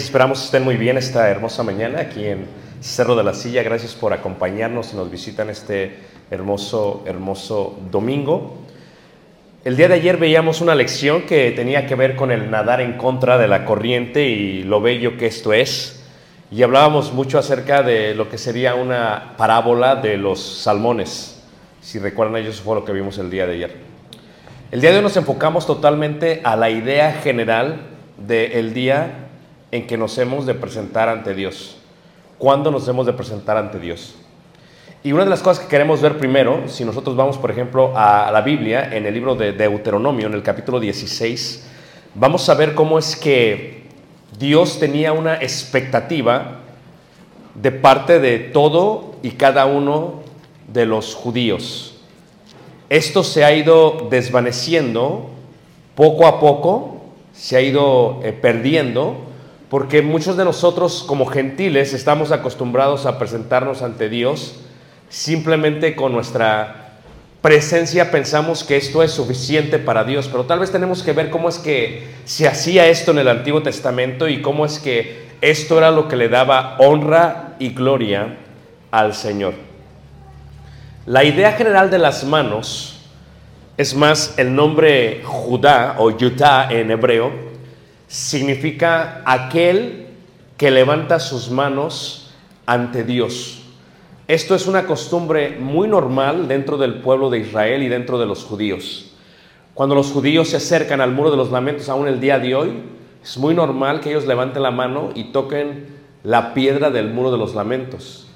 esperamos que estén muy bien esta hermosa mañana aquí en Cerro de la Silla. Gracias por acompañarnos y nos visitan este hermoso, hermoso domingo. El día de ayer veíamos una lección que tenía que ver con el nadar en contra de la corriente y lo bello que esto es. Y hablábamos mucho acerca de lo que sería una parábola de los salmones. Si recuerdan, ellos fue lo que vimos el día de ayer. El día de hoy nos enfocamos totalmente a la idea general del día en que nos hemos de presentar ante Dios. ¿Cuándo nos hemos de presentar ante Dios? Y una de las cosas que queremos ver primero, si nosotros vamos, por ejemplo, a la Biblia, en el libro de Deuteronomio, en el capítulo 16, vamos a ver cómo es que Dios tenía una expectativa de parte de todo y cada uno de los judíos. Esto se ha ido desvaneciendo poco a poco, se ha ido eh, perdiendo, porque muchos de nosotros como gentiles estamos acostumbrados a presentarnos ante Dios simplemente con nuestra presencia pensamos que esto es suficiente para Dios, pero tal vez tenemos que ver cómo es que se hacía esto en el Antiguo Testamento y cómo es que esto era lo que le daba honra y gloria al Señor. La idea general de las manos, es más, el nombre Judá o Yutá en hebreo, significa aquel que levanta sus manos ante Dios. Esto es una costumbre muy normal dentro del pueblo de Israel y dentro de los judíos. Cuando los judíos se acercan al muro de los lamentos, aún el día de hoy, es muy normal que ellos levanten la mano y toquen la piedra del muro de los lamentos.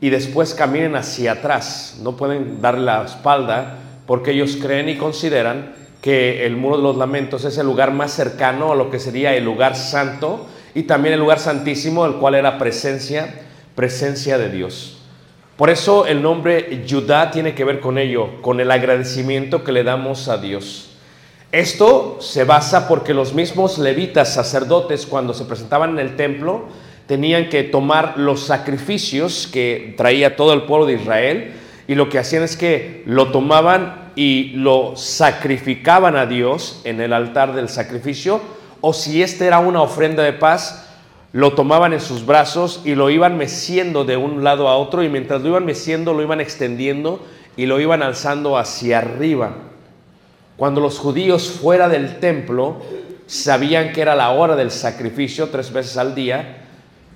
Y después caminen hacia atrás. No pueden darle la espalda porque ellos creen y consideran que el muro de los lamentos es el lugar más cercano a lo que sería el lugar santo y también el lugar santísimo, el cual era presencia, presencia de Dios. Por eso el nombre Judá tiene que ver con ello, con el agradecimiento que le damos a Dios. Esto se basa porque los mismos levitas, sacerdotes, cuando se presentaban en el templo, tenían que tomar los sacrificios que traía todo el pueblo de Israel y lo que hacían es que lo tomaban y lo sacrificaban a Dios en el altar del sacrificio, o si este era una ofrenda de paz, lo tomaban en sus brazos y lo iban meciendo de un lado a otro y mientras lo iban meciendo lo iban extendiendo y lo iban alzando hacia arriba. Cuando los judíos fuera del templo sabían que era la hora del sacrificio tres veces al día,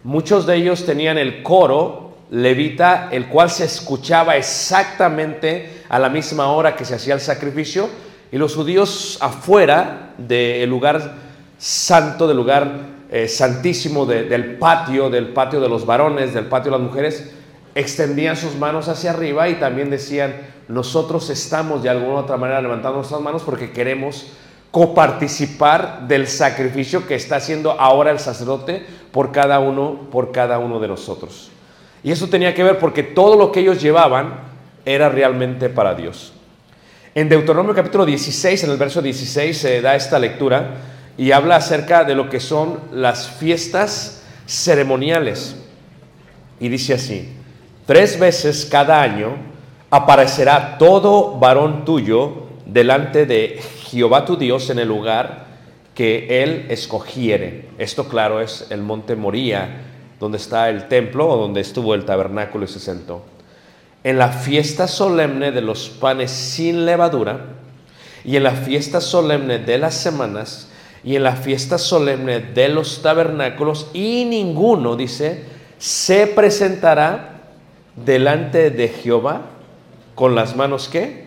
muchos de ellos tenían el coro levita, el cual se escuchaba exactamente a la misma hora que se hacía el sacrificio y los judíos afuera del lugar santo, del lugar eh, santísimo, de- del patio, del patio de los varones, del patio de las mujeres, extendían sus manos hacia arriba y también decían, nosotros estamos de alguna u otra manera levantando nuestras manos porque queremos coparticipar del sacrificio que está haciendo ahora el sacerdote por cada uno, por cada uno de nosotros. Y eso tenía que ver porque todo lo que ellos llevaban era realmente para Dios. En Deuteronomio capítulo 16, en el verso 16, se da esta lectura y habla acerca de lo que son las fiestas ceremoniales. Y dice así, tres veces cada año aparecerá todo varón tuyo delante de Jehová tu Dios en el lugar que él escogiere. Esto claro es el monte Moría, donde está el templo o donde estuvo el tabernáculo y se sentó en la fiesta solemne de los panes sin levadura, y en la fiesta solemne de las semanas, y en la fiesta solemne de los tabernáculos, y ninguno, dice, se presentará delante de Jehová con las manos qué?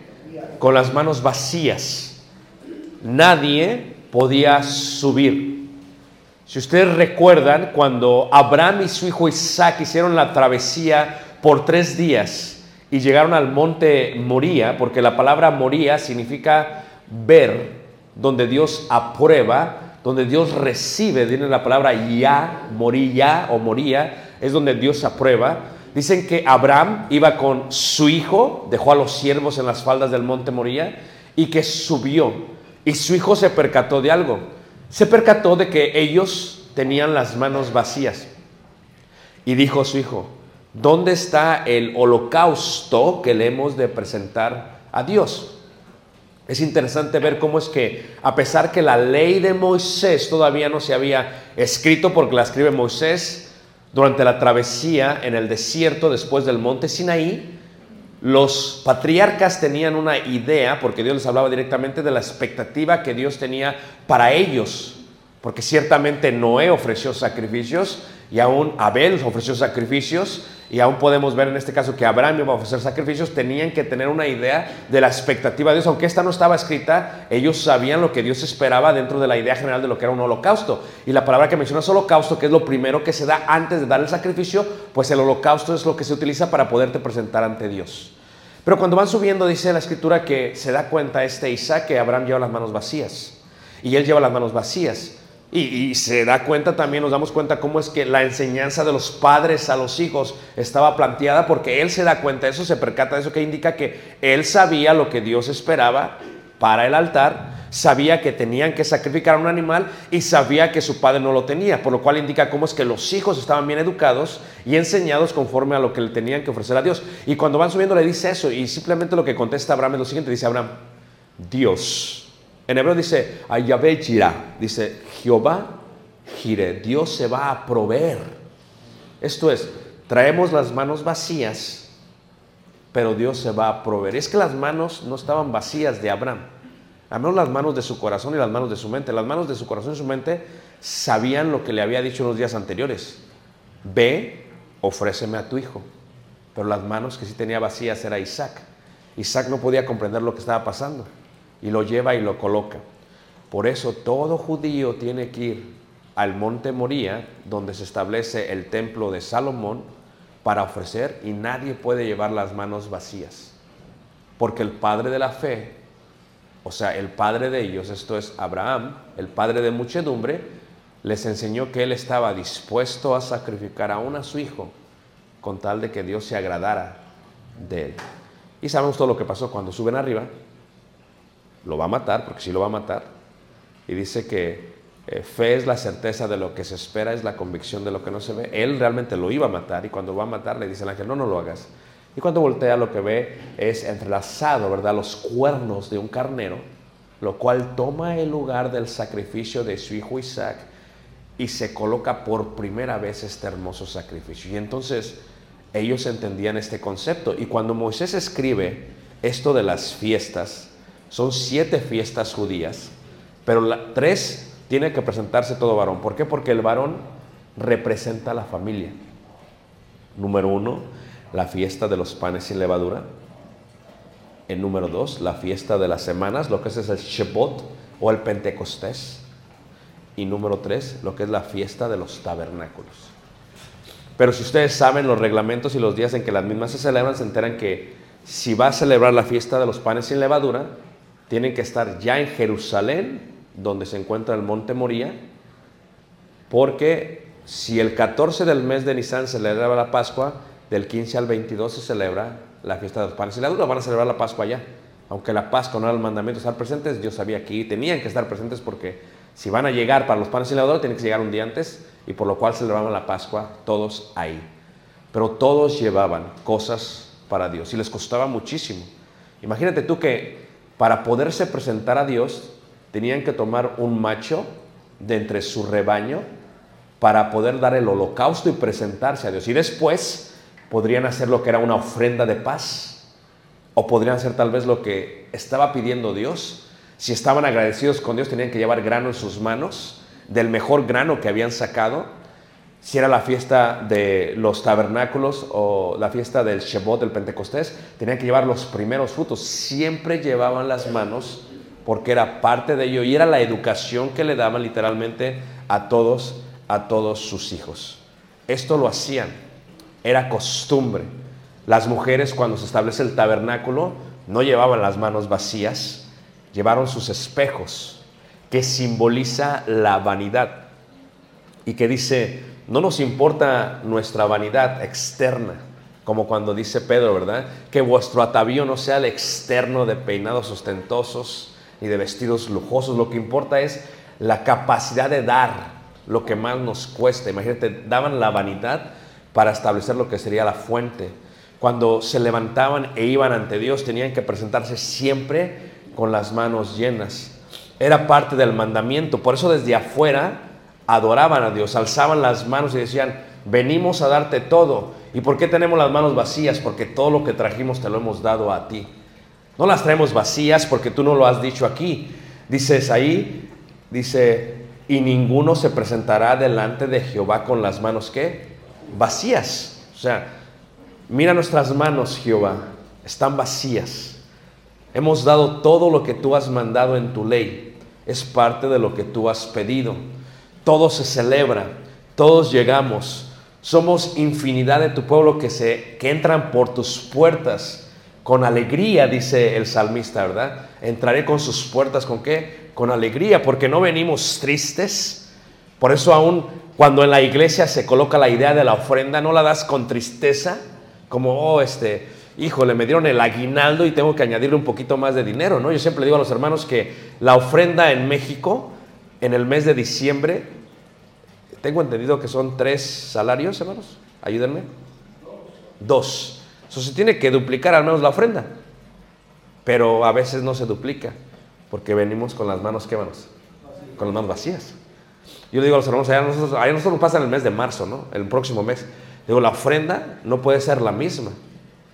Con las manos vacías. Nadie podía subir. Si ustedes recuerdan, cuando Abraham y su hijo Isaac hicieron la travesía por tres días y llegaron al monte Moría, porque la palabra Moría significa ver, donde Dios aprueba, donde Dios recibe, tiene la palabra ya, moría o moría, es donde Dios aprueba. Dicen que Abraham iba con su hijo, dejó a los siervos en las faldas del monte Moría y que subió. Y su hijo se percató de algo. Se percató de que ellos tenían las manos vacías. Y dijo su hijo, ¿dónde está el holocausto que le hemos de presentar a Dios? Es interesante ver cómo es que, a pesar que la ley de Moisés todavía no se había escrito, porque la escribe Moisés durante la travesía en el desierto después del monte Sinaí, los patriarcas tenían una idea, porque Dios les hablaba directamente de la expectativa que Dios tenía para ellos, porque ciertamente Noé ofreció sacrificios y aún Abel ofreció sacrificios y aún podemos ver en este caso que Abraham iba a ofrecer sacrificios, tenían que tener una idea de la expectativa de Dios, aunque esta no estaba escrita, ellos sabían lo que Dios esperaba dentro de la idea general de lo que era un holocausto. Y la palabra que menciona es holocausto, que es lo primero que se da antes de dar el sacrificio, pues el holocausto es lo que se utiliza para poderte presentar ante Dios. Pero cuando van subiendo, dice la escritura que se da cuenta este Isaac que Abraham lleva las manos vacías. Y él lleva las manos vacías. Y, y, se da cuenta también, nos damos cuenta cómo es que la enseñanza de los padres a los hijos estaba planteada porque él se da cuenta, eso se percata de eso que indica que él sabía lo que Dios esperaba para el altar, sabía que tenían que sacrificar a un animal y sabía que su padre no lo tenía, por lo cual indica cómo es que los hijos estaban bien educados y enseñados conforme a lo que le tenían que ofrecer a Dios. Y cuando van subiendo le dice eso y simplemente lo que contesta Abraham es lo siguiente, dice Abraham, Dios. En hebreo dice, Yahvé dice Jehová gire, Dios se va a proveer. Esto es, traemos las manos vacías, pero Dios se va a proveer. Es que las manos no estaban vacías de Abraham, al menos las manos de su corazón y las manos de su mente. Las manos de su corazón y su mente sabían lo que le había dicho en los días anteriores. Ve, ofréceme a tu hijo. Pero las manos que sí tenía vacías era Isaac. Isaac no podía comprender lo que estaba pasando y lo lleva y lo coloca. Por eso todo judío tiene que ir al monte Moría, donde se establece el templo de Salomón, para ofrecer y nadie puede llevar las manos vacías. Porque el padre de la fe, o sea, el padre de ellos, esto es Abraham, el padre de muchedumbre, les enseñó que él estaba dispuesto a sacrificar aún a su hijo con tal de que Dios se agradara de él. Y sabemos todo lo que pasó cuando suben arriba, lo va a matar, porque sí lo va a matar. Y dice que eh, fe es la certeza de lo que se espera, es la convicción de lo que no se ve. Él realmente lo iba a matar y cuando va a matar le dice el ángel, no, no lo hagas. Y cuando voltea lo que ve es entrelazado, ¿verdad? Los cuernos de un carnero, lo cual toma el lugar del sacrificio de su hijo Isaac y se coloca por primera vez este hermoso sacrificio. Y entonces ellos entendían este concepto. Y cuando Moisés escribe esto de las fiestas, son siete fiestas judías, pero tres tiene que presentarse todo varón. ¿Por qué? Porque el varón representa a la familia. Número uno, la fiesta de los panes sin levadura. en número dos, la fiesta de las semanas, lo que es, es el Shebot o el Pentecostés. Y número tres, lo que es la fiesta de los tabernáculos. Pero si ustedes saben los reglamentos y los días en que las mismas se celebran, se enteran que si va a celebrar la fiesta de los panes sin levadura, tienen que estar ya en Jerusalén, donde se encuentra el monte Moría, porque si el 14 del mes de Nisan se celebra la Pascua, del 15 al 22 se celebra la fiesta de los panes sin levadura, van a celebrar la Pascua allá. Aunque la Pascua no era el mandamiento estar presentes, Dios sabía que tenían que estar presentes porque si van a llegar para los panes sin levadura, tienen que llegar un día antes y por lo cual celebraban la Pascua todos ahí. Pero todos llevaban cosas para Dios y les costaba muchísimo. Imagínate tú que para poderse presentar a Dios tenían que tomar un macho de entre su rebaño para poder dar el holocausto y presentarse a Dios. Y después podrían hacer lo que era una ofrenda de paz o podrían hacer tal vez lo que estaba pidiendo Dios. Si estaban agradecidos con Dios tenían que llevar grano en sus manos del mejor grano que habían sacado. Si era la fiesta de los tabernáculos o la fiesta del Shebot, del Pentecostés, tenían que llevar los primeros frutos. Siempre llevaban las manos porque era parte de ello y era la educación que le daban literalmente a todos, a todos sus hijos. Esto lo hacían, era costumbre. Las mujeres cuando se establece el tabernáculo no llevaban las manos vacías, llevaron sus espejos, que simboliza la vanidad y que dice, no nos importa nuestra vanidad externa, como cuando dice Pedro, ¿verdad? Que vuestro atavío no sea el externo de peinados ostentosos ni de vestidos lujosos, lo que importa es la capacidad de dar lo que más nos cuesta. Imagínate, daban la vanidad para establecer lo que sería la fuente. Cuando se levantaban e iban ante Dios, tenían que presentarse siempre con las manos llenas era parte del mandamiento. Por eso desde afuera adoraban a Dios, alzaban las manos y decían, venimos a darte todo. ¿Y por qué tenemos las manos vacías? Porque todo lo que trajimos te lo hemos dado a ti. No las traemos vacías porque tú no lo has dicho aquí. Dices ahí, dice, y ninguno se presentará delante de Jehová con las manos que vacías. O sea, mira nuestras manos, Jehová, están vacías. Hemos dado todo lo que tú has mandado en tu ley. Es parte de lo que tú has pedido. Todo se celebra. Todos llegamos. Somos infinidad de tu pueblo que, se, que entran por tus puertas con alegría, dice el salmista, ¿verdad? Entraré con sus puertas con qué? Con alegría, porque no venimos tristes. Por eso aún cuando en la iglesia se coloca la idea de la ofrenda, no la das con tristeza, como, oh, este, híjole, me dieron el aguinaldo y tengo que añadirle un poquito más de dinero, ¿no? Yo siempre digo a los hermanos que la ofrenda en México, en el mes de diciembre, tengo entendido que son tres salarios, hermanos, ayúdenme. Dos. Eso se tiene que duplicar al menos la ofrenda, pero a veces no se duplica, porque venimos con las manos, ¿qué manos? Con las manos vacías. Yo le digo a los hermanos, allá nosotros, allá nosotros nos pasa en el mes de marzo, ¿no? El próximo mes. Digo, la ofrenda no puede ser la misma.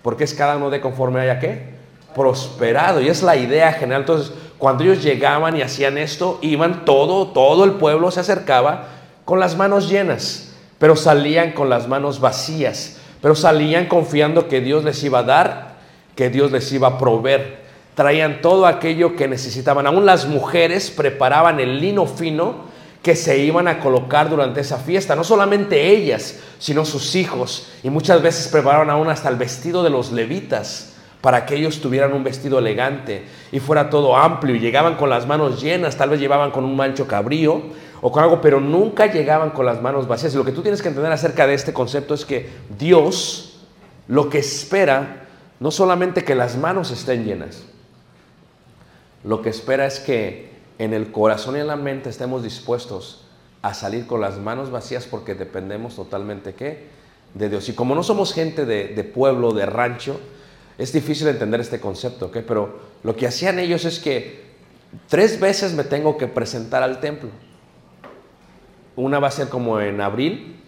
Porque es cada uno de conforme haya qué? Prosperado. Y es la idea general. Entonces, cuando ellos llegaban y hacían esto, iban todo, todo el pueblo se acercaba con las manos llenas, pero salían con las manos vacías, pero salían confiando que Dios les iba a dar, que Dios les iba a proveer. Traían todo aquello que necesitaban. Aún las mujeres preparaban el lino fino que se iban a colocar durante esa fiesta. No solamente ellas, sino sus hijos. Y muchas veces prepararon aún hasta el vestido de los levitas para que ellos tuvieran un vestido elegante y fuera todo amplio. Y llegaban con las manos llenas, tal vez llevaban con un mancho cabrío o con algo, pero nunca llegaban con las manos vacías. Y lo que tú tienes que entender acerca de este concepto es que Dios lo que espera no solamente que las manos estén llenas, lo que espera es que en el corazón y en la mente estemos dispuestos a salir con las manos vacías porque dependemos totalmente ¿qué? de Dios. Y como no somos gente de, de pueblo, de rancho, es difícil entender este concepto, ¿ok? Pero lo que hacían ellos es que tres veces me tengo que presentar al templo. Una va a ser como en abril,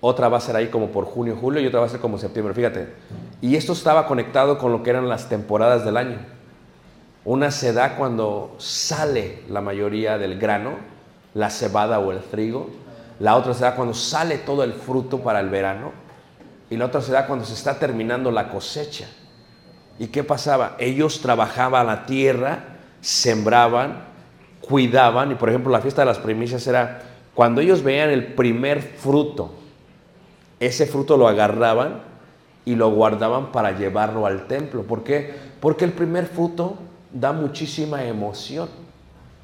otra va a ser ahí como por junio, julio y otra va a ser como septiembre, fíjate. Y esto estaba conectado con lo que eran las temporadas del año. Una se da cuando sale la mayoría del grano, la cebada o el trigo. La otra se da cuando sale todo el fruto para el verano. Y la otra se da cuando se está terminando la cosecha. ¿Y qué pasaba? Ellos trabajaban la tierra, sembraban, cuidaban, y por ejemplo la fiesta de las primicias era cuando ellos veían el primer fruto, ese fruto lo agarraban y lo guardaban para llevarlo al templo. ¿Por qué? Porque el primer fruto da muchísima emoción.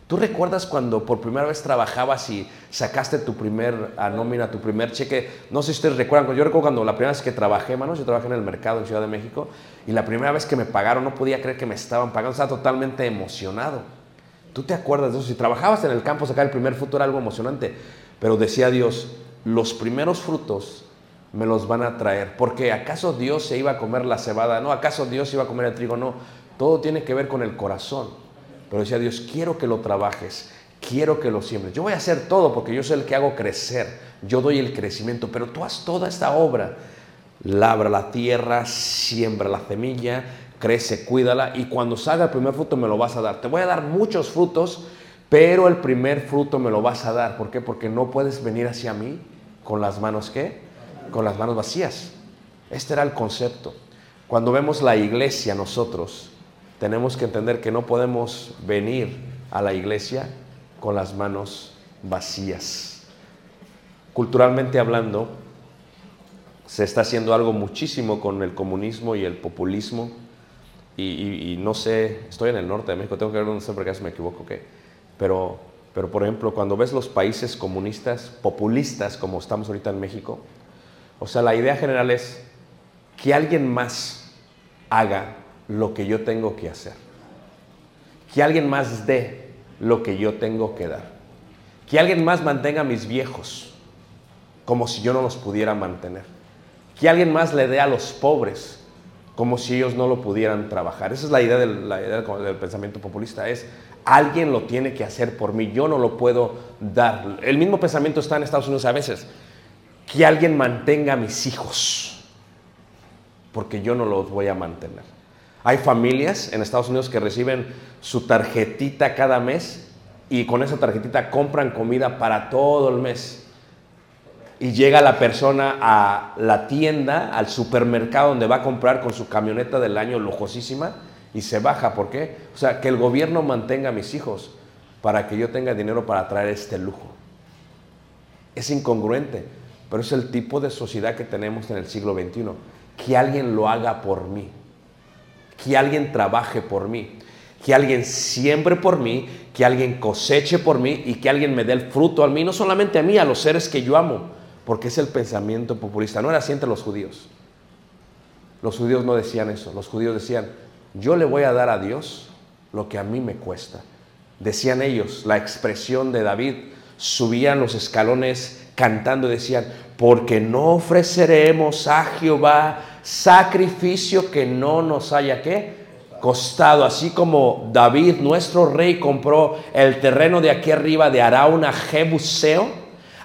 ¿Tú recuerdas cuando por primera vez trabajabas y sacaste tu primer a nómina, tu primer cheque? No sé si ustedes recuerdan, yo recuerdo cuando la primera vez que trabajé, manos, yo trabajé en el mercado en Ciudad de México y la primera vez que me pagaron no podía creer que me estaban pagando, estaba totalmente emocionado. ¿Tú te acuerdas de eso? Si trabajabas en el campo, sacar el primer fruto era algo emocionante, pero decía Dios, los primeros frutos me los van a traer, porque acaso Dios se iba a comer la cebada, no, acaso Dios iba a comer el trigo, no, todo tiene que ver con el corazón. Pero decía Dios, quiero que lo trabajes, quiero que lo siembres. Yo voy a hacer todo porque yo soy el que hago crecer, yo doy el crecimiento, pero tú haz toda esta obra. Labra la tierra, siembra la semilla, crece, cuídala y cuando salga el primer fruto me lo vas a dar. Te voy a dar muchos frutos, pero el primer fruto me lo vas a dar. ¿Por qué? Porque no puedes venir hacia mí con las manos qué? Con las manos vacías. Este era el concepto. Cuando vemos la iglesia nosotros, tenemos que entender que no podemos venir a la iglesia con las manos vacías. Culturalmente hablando, se está haciendo algo muchísimo con el comunismo y el populismo. Y, no sé, estoy en el norte de México, tengo que ver dónde porque me equivoco, ¿qué? Pero, pero por ejemplo, cuando ves los países comunistas, populistas, como estamos ahorita en México, o sea, la idea general es que alguien más haga lo que yo tengo que hacer. Que alguien más dé lo que yo tengo que dar. Que alguien más mantenga a mis viejos como si yo no los pudiera mantener. Que alguien más le dé a los pobres como si ellos no lo pudieran trabajar. Esa es la idea del, pensamiento populista. Es alguien lo tiene que hacer por mí, yo no lo puedo dar. El mismo pensamiento está en Estados Unidos a veces. Que alguien mantenga a mis hijos porque yo no los voy a mantener. Hay familias en Estados Unidos que reciben su tarjetita cada mes y con esa tarjetita compran comida para todo el mes. Y llega la persona a la tienda, al supermercado donde va a comprar con su camioneta del año lujosísima y se baja. ¿Por qué? O sea, que el gobierno mantenga a mis hijos para que yo tenga dinero para traer este lujo. Es incongruente, pero es el tipo de sociedad que tenemos en el siglo XXI. Que alguien lo haga por mí, que alguien trabaje por mí, que alguien siembre por mí, que alguien coseche por mí y que alguien me dé el fruto a mí, no solamente a mí, a los seres que yo amo, porque es el pensamiento populista. No era así entre los judíos. Los judíos no decían eso, los judíos decían, yo le voy a dar a Dios lo que a mí me cuesta. Decían ellos, la expresión de David, subían los escalones cantando y decían, porque no ofreceremos a Jehová sacrificio que no nos haya qué costado, así como David, nuestro rey, compró el terreno de aquí arriba de Arauna Jebuseo,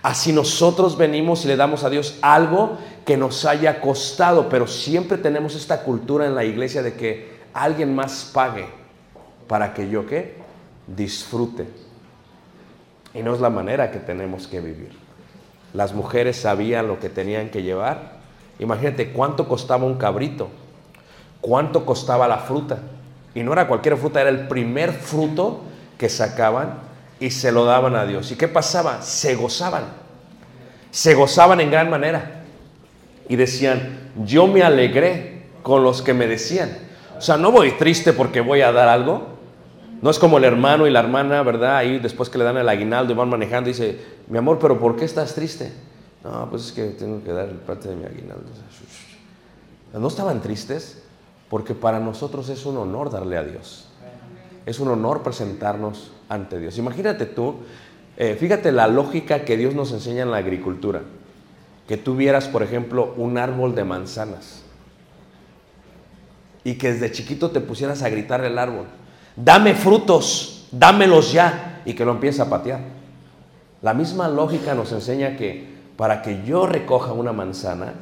así nosotros venimos y le damos a Dios algo que nos haya costado, pero siempre tenemos esta cultura en la iglesia de que alguien más pague para que yo qué disfrute. Y no es la manera que tenemos que vivir. Las mujeres sabían lo que tenían que llevar. Imagínate cuánto costaba un cabrito, cuánto costaba la fruta. Y no era cualquier fruta, era el primer fruto que sacaban y se lo daban a Dios. ¿Y qué pasaba? Se gozaban. Se gozaban en gran manera. Y decían, yo me alegré con los que me decían. O sea, no voy triste porque voy a dar algo, no es como el hermano y la hermana, ¿verdad? Ahí después que le dan el aguinaldo y van manejando, dice, mi amor, pero ¿por qué estás triste? No, pues es que tengo que dar parte de mi aguinaldo. No estaban tristes porque para nosotros es un honor darle a Dios. Es un honor presentarnos ante Dios. Imagínate tú, eh, fíjate la lógica que Dios nos enseña en la agricultura. Que tú vieras, por ejemplo, un árbol de manzanas y que desde chiquito te pusieras a gritar el árbol dame frutos, dámelos ya, y que lo empiece a patear. La misma lógica nos enseña que para que yo recoja una manzana,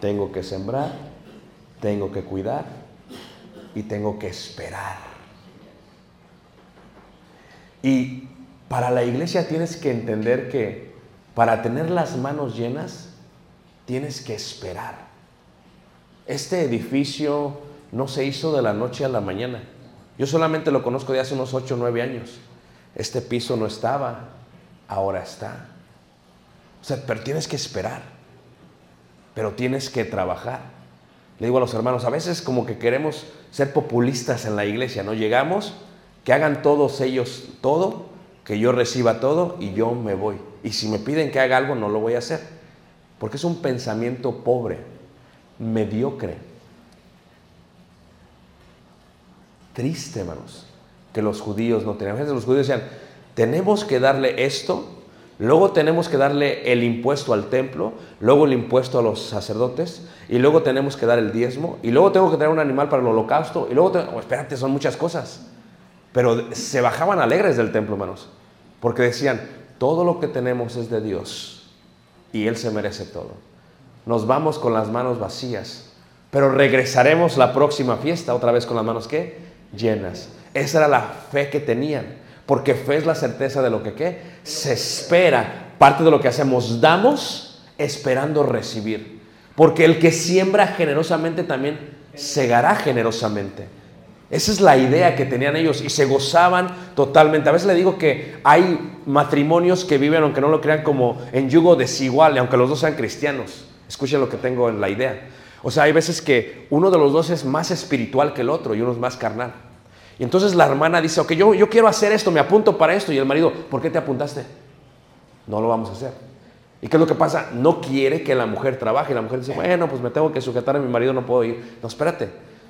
tengo que sembrar, tengo que cuidar y tengo que esperar. Y para la iglesia tienes que entender que para tener las manos llenas, tienes que esperar. Este edificio no se hizo de la noche a la mañana. Yo solamente lo conozco de hace unos 8 o 9 años. Este piso no estaba, ahora está. O sea, pero tienes que esperar, pero tienes que trabajar. Le digo a los hermanos, a veces como que queremos ser populistas en la iglesia, ¿no? Llegamos, que hagan todos ellos todo, que yo reciba todo y yo me voy. Y si me piden que haga algo, no lo voy a hacer. Porque es un pensamiento pobre, mediocre. Triste, hermanos, que los judíos no tenían. Los judíos decían, tenemos que darle esto, luego tenemos que darle el impuesto al templo, luego el impuesto a los sacerdotes, y luego tenemos que dar el diezmo, y luego tengo que traer un animal para el holocausto, y luego, te- oh, espérate, son muchas cosas. Pero se bajaban alegres del templo, hermanos, porque decían, todo lo que tenemos es de Dios, y Él se merece todo. Nos vamos con las manos vacías, pero regresaremos la próxima fiesta otra vez con las manos ¿qué? llenas. Esa era la fe que tenían, porque fe es la certeza de lo que ¿qué? se espera. Parte de lo que hacemos, damos esperando recibir. Porque el que siembra generosamente también segará generosamente. Esa es la idea que tenían ellos y se gozaban totalmente. A veces le digo que hay matrimonios que viven, aunque no lo crean, como en yugo desigual, aunque los dos sean cristianos. Escuchen lo que tengo en la idea. O sea, hay veces que uno de los dos es más espiritual que el otro y uno es más carnal. Y entonces la hermana dice, ok, yo, yo quiero hacer esto, me apunto para esto. Y el marido, ¿por qué te apuntaste? No lo vamos a hacer. ¿Y qué es lo que pasa? No quiere que la mujer trabaje. Y la mujer dice, bueno, pues me tengo que sujetar a mi marido, no puedo ir. No, espérate.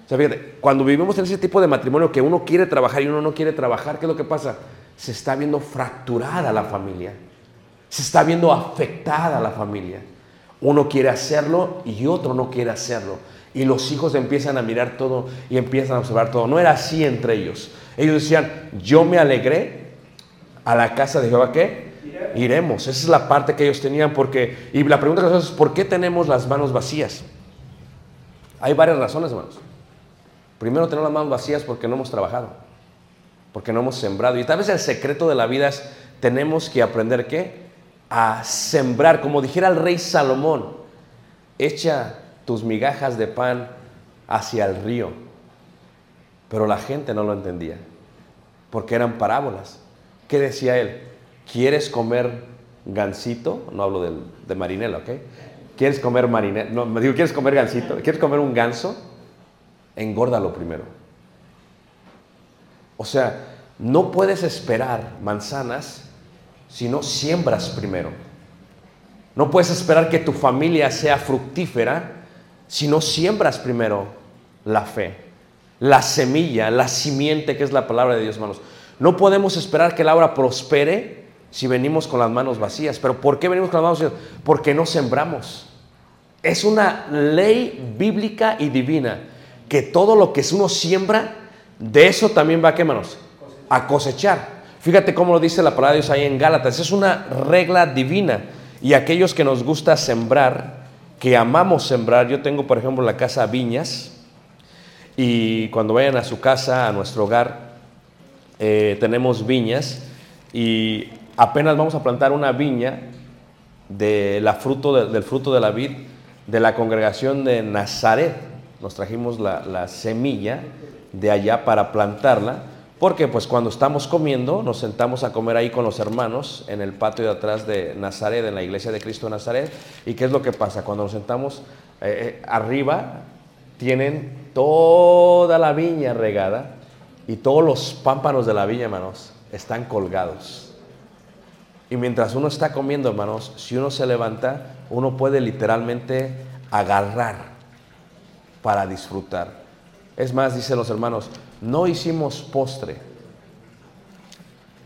O sea, fíjate, cuando vivimos en ese tipo de matrimonio que uno quiere trabajar y uno no quiere trabajar, ¿qué es lo que pasa? Se está viendo fracturada la familia. Se está viendo afectada la familia. Uno quiere hacerlo y otro no quiere hacerlo. Y los hijos empiezan a mirar todo y empiezan a observar todo. No era así entre ellos. Ellos decían, yo me alegré a la casa de Jehová, ¿qué? Iremos. Esa es la parte que ellos tenían porque... Y la pregunta que hacemos es, ¿por qué tenemos las manos vacías? Hay varias razones, hermanos. Primero tenemos las manos vacías porque no hemos trabajado, porque no hemos sembrado. Y tal vez el secreto de la vida es, tenemos que aprender qué? A sembrar, como dijera el rey Salomón, echa tus migajas de pan hacia el río. Pero la gente no lo entendía, porque eran parábolas. ¿Qué decía él? ¿Quieres comer gansito? No hablo del- de marinela, ¿ok? ¿Quieres comer marinela? No, me digo, ¿quieres comer gansito? ¿Quieres comer un ganso? Engórdalo primero. O sea, no puedes esperar manzanas si no siembras primero. No puedes esperar que tu familia sea fructífera si no siembras primero la fe, la semilla, la simiente que es la palabra de Dios, hermanos. No podemos esperar que la obra prospere si venimos con las manos vacías. ¿Pero por qué venimos con las manos vacías? Porque no sembramos. Es una ley bíblica y divina que todo lo que uno siembra, de eso también va, ¿qué, hermanos? A cosechar. Fíjate cómo lo dice la palabra de Dios ahí en Gálatas. Es una regla divina. Y aquellos que nos gusta sembrar, que amamos sembrar, yo tengo, por ejemplo, la casa Viñas, y cuando vayan a su casa, a nuestro hogar, eh, tenemos viñas, y apenas vamos a plantar una viña de la fruto de- del fruto de la vid de la congregación de Nazaret. Nos trajimos la, la semilla de allá para plantarla, porque pues cuando estamos comiendo, nos sentamos a comer ahí con los hermanos en el patio de atrás de Nazaret, en la iglesia de Cristo de Nazaret. ¿Y qué es lo que pasa? Cuando nos sentamos eh, eh, arriba, tienen toda la viña regada y todos los pámpanos de la viña, hermanos, están colgados. Y mientras uno está comiendo, hermanos, si uno se levanta, uno puede literalmente agarrar para disfrutar. Es más, dicen los hermanos, no hicimos postre.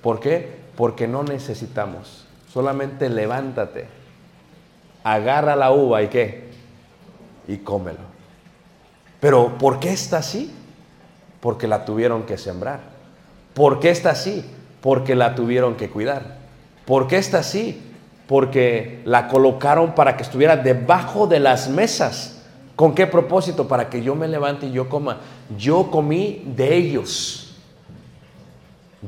¿Por qué? Porque no necesitamos. Solamente levántate, agarra la uva y qué? Y cómelo. Pero ¿por qué está así? Porque la tuvieron que sembrar. ¿Por qué está así? Porque la tuvieron que cuidar. ¿Por qué está así? Porque la colocaron para que estuviera debajo de las mesas. ¿Con qué propósito? Para que yo me levante y yo coma. Yo comí de ellos.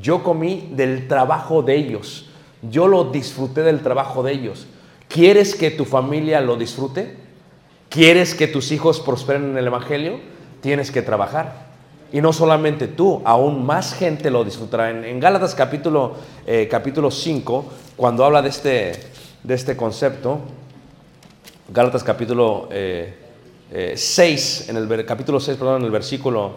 Yo comí del trabajo de ellos. Yo lo disfruté del trabajo de ellos. ¿Quieres que tu familia lo disfrute? ¿Quieres que tus hijos prosperen en el Evangelio? tienes que trabajar. Y no solamente tú, aún más gente lo disfrutará. En, Gálatas capítulo, eh, capítulo 5, cuando habla de este, de este concepto, Gálatas capítulo eh, eh, 6, en el capítulo 6, perdón, en el versículo,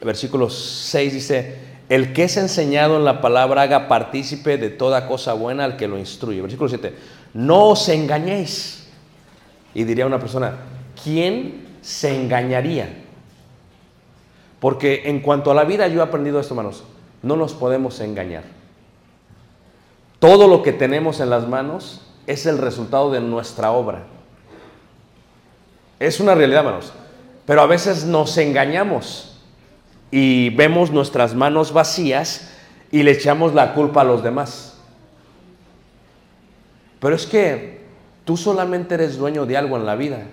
versículo 6 dice, el que es enseñado en la palabra haga partícipe de toda cosa buena al que lo instruye. Versículo 7, no os engañéis. Y diría una persona, ¿quién se engañaría? Porque en cuanto a la vida yo he aprendido esto, hermanos, no nos podemos engañar. Todo lo que tenemos en las manos es el resultado de nuestra obra. Es una realidad, hermanos. Pero a veces nos engañamos y vemos nuestras manos vacías y le echamos la culpa a los demás. Pero es que tú solamente eres dueño de algo en la vida.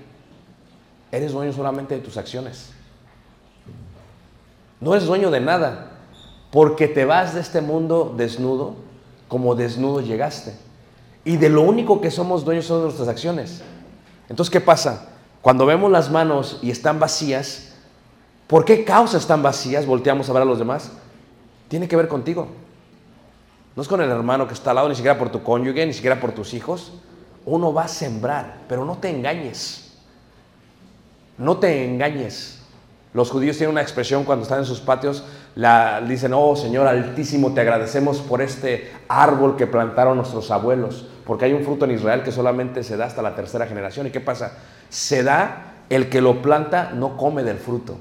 Eres dueño solamente de tus acciones. No eres dueño de nada, porque te vas de este mundo desnudo como desnudo llegaste. Y de lo único que somos dueños son nuestras acciones. Entonces, ¿qué pasa? Cuando vemos las manos y están vacías, ¿por qué causa están vacías? Volteamos a ver a los demás. Tiene que ver contigo. No es con el hermano que está al lado, ni siquiera por tu cónyuge, ni siquiera por tus hijos. Uno va a sembrar, pero no te engañes. No te engañes. Los judíos tienen una expresión cuando están en sus patios, la, dicen, oh Señor Altísimo, te agradecemos por este árbol que plantaron nuestros abuelos, porque hay un fruto en Israel que solamente se da hasta la tercera generación. ¿Y qué pasa? Se da, el que lo planta no come del fruto.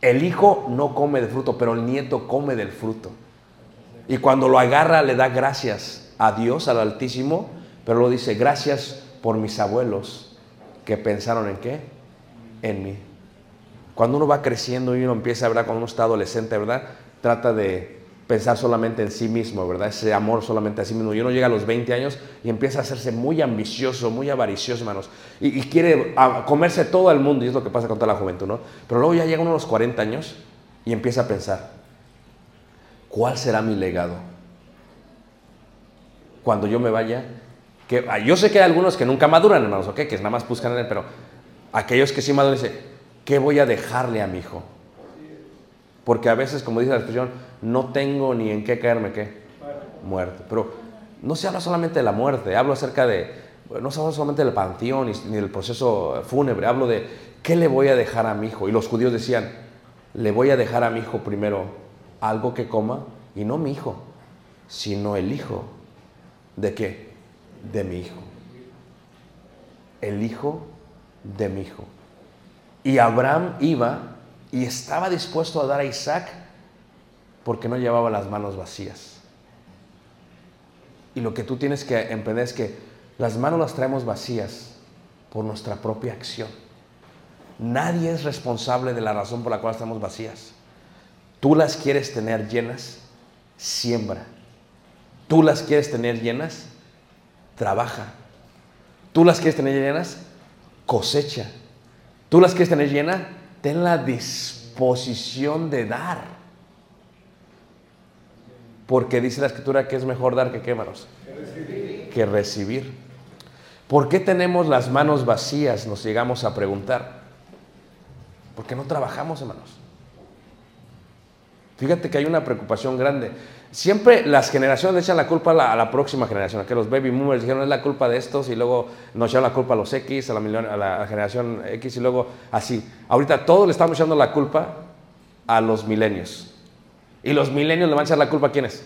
El hijo no come del fruto, pero el nieto come del fruto. Y cuando lo agarra le da gracias a Dios, al Altísimo, pero lo dice, gracias por mis abuelos que pensaron en qué? En mí. Cuando uno va creciendo y uno empieza, ¿verdad? Cuando uno está adolescente, ¿verdad? Trata de pensar solamente en sí mismo, ¿verdad? Ese amor solamente a sí mismo. Y uno llega a los 20 años y empieza a hacerse muy ambicioso, muy avaricioso, hermanos. Y, y quiere comerse todo el mundo, y es lo que pasa con toda la juventud, ¿no? Pero luego ya llega uno a los 40 años y empieza a pensar, ¿cuál será mi legado? Cuando yo me vaya, que, ah, yo sé que hay algunos que nunca maduran, hermanos, ¿ok? Que nada más buscan pero aquellos que sí maduran dicen, ¿qué voy a dejarle a mi hijo? Porque a veces, como dice la expresión, no tengo ni en qué caerme, ¿qué? Muerto. Pero no se habla solamente de la muerte, hablo acerca de, no se habla solamente del panteón ni, ni del proceso fúnebre, hablo de qué le voy a dejar a mi hijo. Y los judíos decían, le voy a dejar a mi hijo primero algo que coma, y no mi hijo, sino el hijo. ¿De qué? De mi hijo. El hijo de mi hijo. Y Abraham iba y estaba dispuesto a dar a Isaac porque no llevaba las manos vacías. Y lo que tú tienes que emprender es que las manos las traemos vacías por nuestra propia acción. Nadie es responsable de la razón por la cual estamos vacías. Tú las quieres tener llenas, siembra. Tú las quieres tener llenas, trabaja. Tú las quieres tener llenas, cosecha. Tú las quieres tener llenas, ten la disposición de dar. Porque dice la escritura que es mejor dar que qué, hermanos? Que recibir. ¿Por qué tenemos las manos vacías? Nos llegamos a preguntar. Porque no trabajamos, hermanos. Fíjate que hay una preocupación grande. Siempre las generaciones echan la culpa a la, a la próxima generación. Que los baby boomers dijeron es la culpa de estos y luego nos echaron la culpa a los X, a la, a la generación X y luego así. Ahorita todos le estamos echando la culpa a los milenios. Y los milenios le van a echar la culpa a quiénes?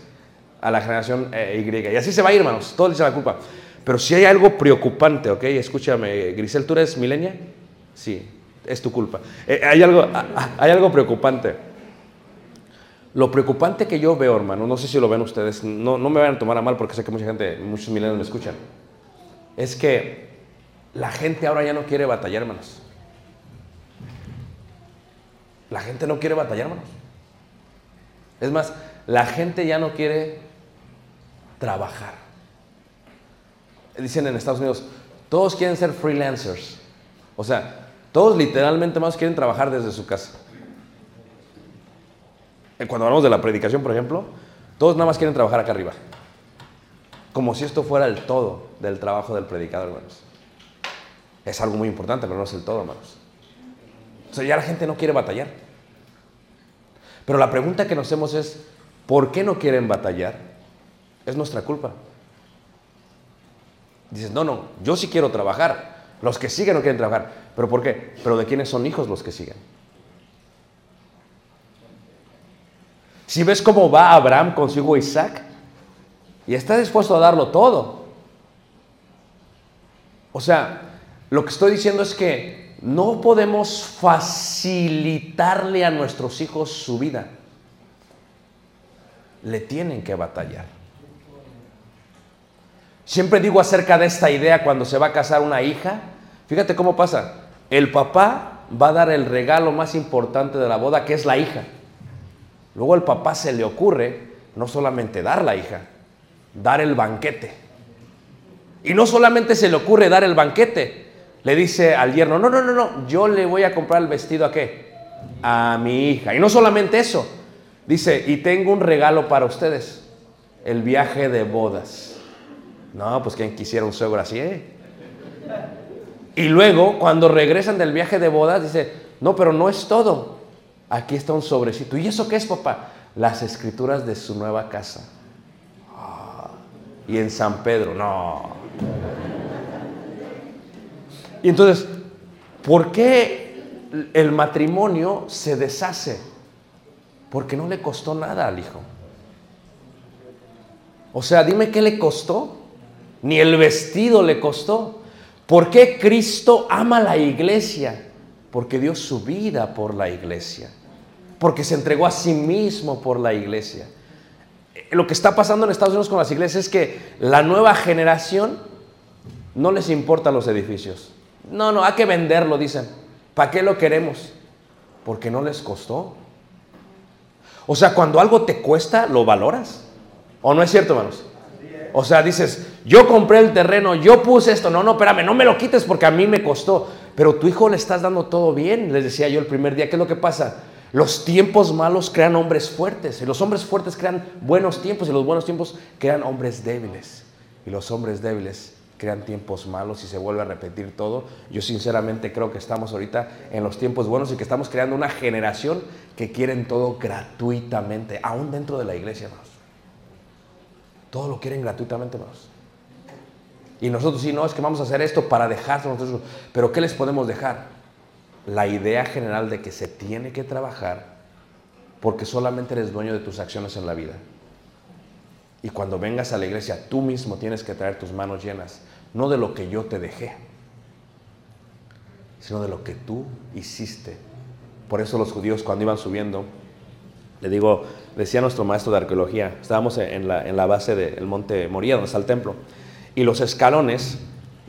A la generación eh, Y. Y así se va a ir, hermanos. Todos le echan la culpa. Pero si hay algo preocupante, ¿ok? Escúchame, Grisel, ¿tú eres milenia? Sí, es tu culpa. Eh, hay, algo, ah, ah, hay algo preocupante. Lo preocupante que yo veo, hermano, no sé si lo ven ustedes, no, no me vayan a tomar a mal porque sé que mucha gente, muchos milenios me escuchan, es que la gente ahora ya no quiere batallar, hermanos. La gente no quiere batallar, hermanos. Es más, la gente ya no quiere trabajar. Dicen en Estados Unidos, todos quieren ser freelancers. O sea, todos literalmente más quieren trabajar desde su casa. Eh, Cuando hablamos de la predicación, por ejemplo, todos nada más quieren trabajar acá arriba. Como si esto fuera el todo del trabajo del predicador, hermanos. Es algo muy importante, pero no es el todo, hermanos. O sea, ya la gente no quiere batallar. Pero la pregunta que nos hacemos es, ¿por qué no quieren batallar? Es nuestra culpa. Dices, no, no, yo sí quiero trabajar. Los que siguen no quieren trabajar. ¿Pero por qué? Pero ¿de quiénes son hijos los que siguen? Si ves cómo va Abraham con su hijo Isaac y está dispuesto a darlo todo. O sea, lo que estoy diciendo es que no podemos facilitarle a nuestros hijos su vida. Le tienen que batallar. Siempre digo acerca de esta idea cuando se va a casar una hija. Fíjate cómo pasa. El papá va a dar el regalo más importante de la boda, que es la hija. Luego al papá se le ocurre no solamente dar la hija, dar el banquete. Y no solamente se le ocurre dar el banquete, le dice al yerno, no, no, no, no, yo le voy a comprar el vestido a qué? A mi hija. Y no solamente eso, dice, y tengo un regalo para ustedes, el viaje de bodas. No, pues quien quisiera un suegro así, ¿eh? Y luego, cuando regresan del viaje de bodas, dice, no, pero no es todo. Aquí está un sobrecito. ¿Y eso qué es, papá? Las escrituras de su nueva casa. Ah, y en San Pedro, no. Y entonces, ¿por qué el matrimonio se deshace? Porque no le costó nada al hijo. O sea, dime qué le costó. Ni el vestido le costó. ¿Por qué Cristo ama la iglesia? Porque dio su vida por la iglesia. Porque se entregó a sí mismo por la iglesia. Lo que está pasando en Estados Unidos con las iglesias es que la nueva generación no les importan los edificios. No, no, hay que venderlo, dicen. ¿Para qué lo queremos? Porque no les costó. O sea, cuando algo te cuesta, lo valoras. ¿O no es cierto, hermanos? O sea, dices, yo compré el terreno, yo puse esto, no, no, espérame, no me lo quites porque a mí me costó. Pero tu hijo le estás dando todo bien, les decía yo el primer día. ¿Qué es lo que pasa? Los tiempos malos crean hombres fuertes y los hombres fuertes crean buenos tiempos y los buenos tiempos crean hombres débiles y los hombres débiles crean tiempos malos y se vuelve a repetir todo. Yo sinceramente creo que estamos ahorita en los tiempos buenos y que estamos creando una generación que quieren todo gratuitamente, aún dentro de la iglesia, hermanos. Todo lo quieren gratuitamente, hermanos. Y nosotros sí, no, es que vamos a hacer esto para dejarlo nosotros. Pero ¿qué les podemos dejar? La idea general de que se tiene que trabajar porque solamente eres dueño de tus acciones en la vida. Y cuando vengas a la iglesia, tú mismo tienes que traer tus manos llenas, no de lo que yo te dejé, sino de lo que tú hiciste. Por eso los judíos cuando iban subiendo, le digo, decía nuestro maestro de arqueología, estábamos en la, en la base del monte Moría, donde está el templo, y los escalones